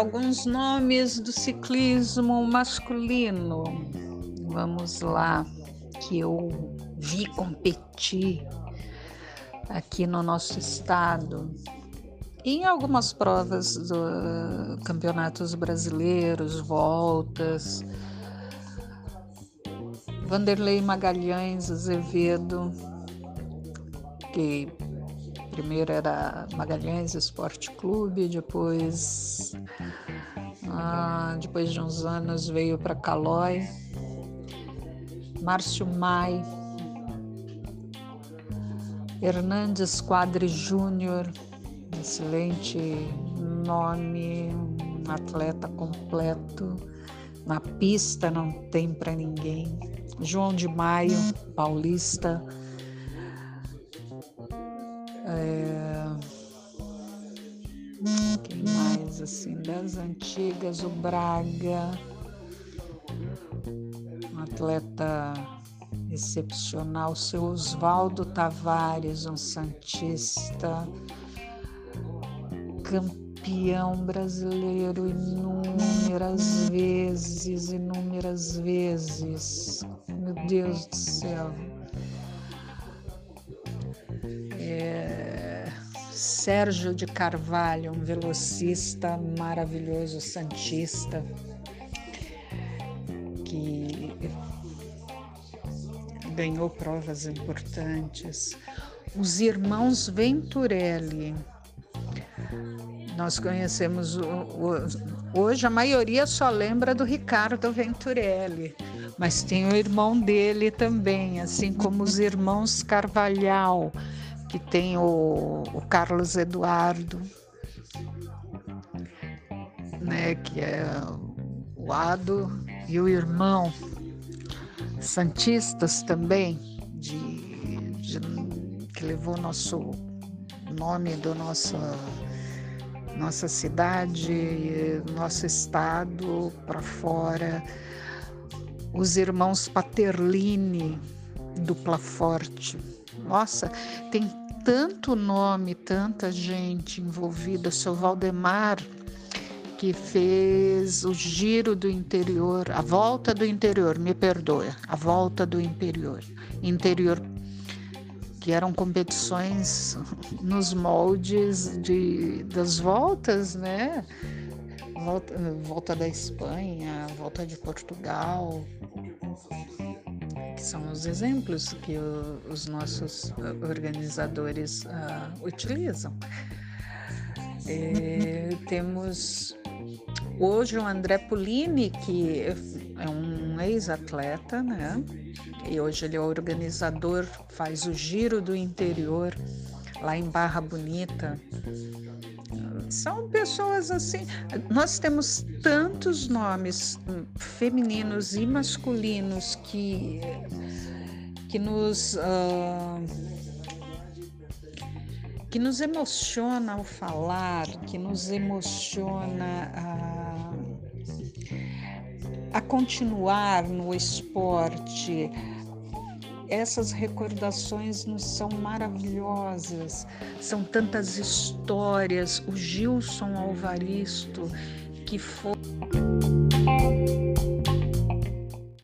alguns nomes do ciclismo masculino. Vamos lá, que eu vi competir aqui no nosso estado. Em algumas provas do campeonatos brasileiros, voltas, Vanderlei Magalhães Azevedo, que primeiro era Magalhães Esporte Clube, depois, ah, depois de uns anos veio para Calói, Márcio Mai, Hernandes Quadri Júnior, excelente nome, um atleta completo. Na pista não tem para ninguém. João de Maio, paulista. É... Quem mais assim das antigas? O Braga, um atleta excepcional, seu Oswaldo Tavares, um santista, campeão brasileiro inúmeras vezes, inúmeras vezes. Meu Deus do céu. Sérgio de Carvalho, um velocista maravilhoso, santista, que ganhou provas importantes. Os irmãos Venturelli. Nós conhecemos o, o, hoje a maioria só lembra do Ricardo Venturelli, mas tem o irmão dele também, assim como os irmãos Carvalhal, que tem o, o Carlos Eduardo, né, que é o Ado e o irmão santistas também, de, de, que levou nosso nome do nosso nossa cidade, nosso estado para fora, os irmãos Paterlini, dupla forte. Nossa, tem tanto nome, tanta gente envolvida, seu Valdemar que fez o giro do interior, a volta do interior, me perdoa, a volta do interior, interior que eram competições nos moldes de, das voltas, né? Volta, volta da Espanha, volta de Portugal, que são os exemplos que o, os nossos organizadores uh, utilizam. É, temos Hoje o André Pulini, que é um ex-atleta, né? E hoje ele é organizador, faz o giro do interior lá em Barra Bonita. São pessoas assim. Nós temos tantos nomes femininos e masculinos que que nos uh, que nos emociona ao falar, que nos emociona a, a continuar no esporte. Essas recordações nos são maravilhosas, são tantas histórias. O Gilson Alvaristo, que foi.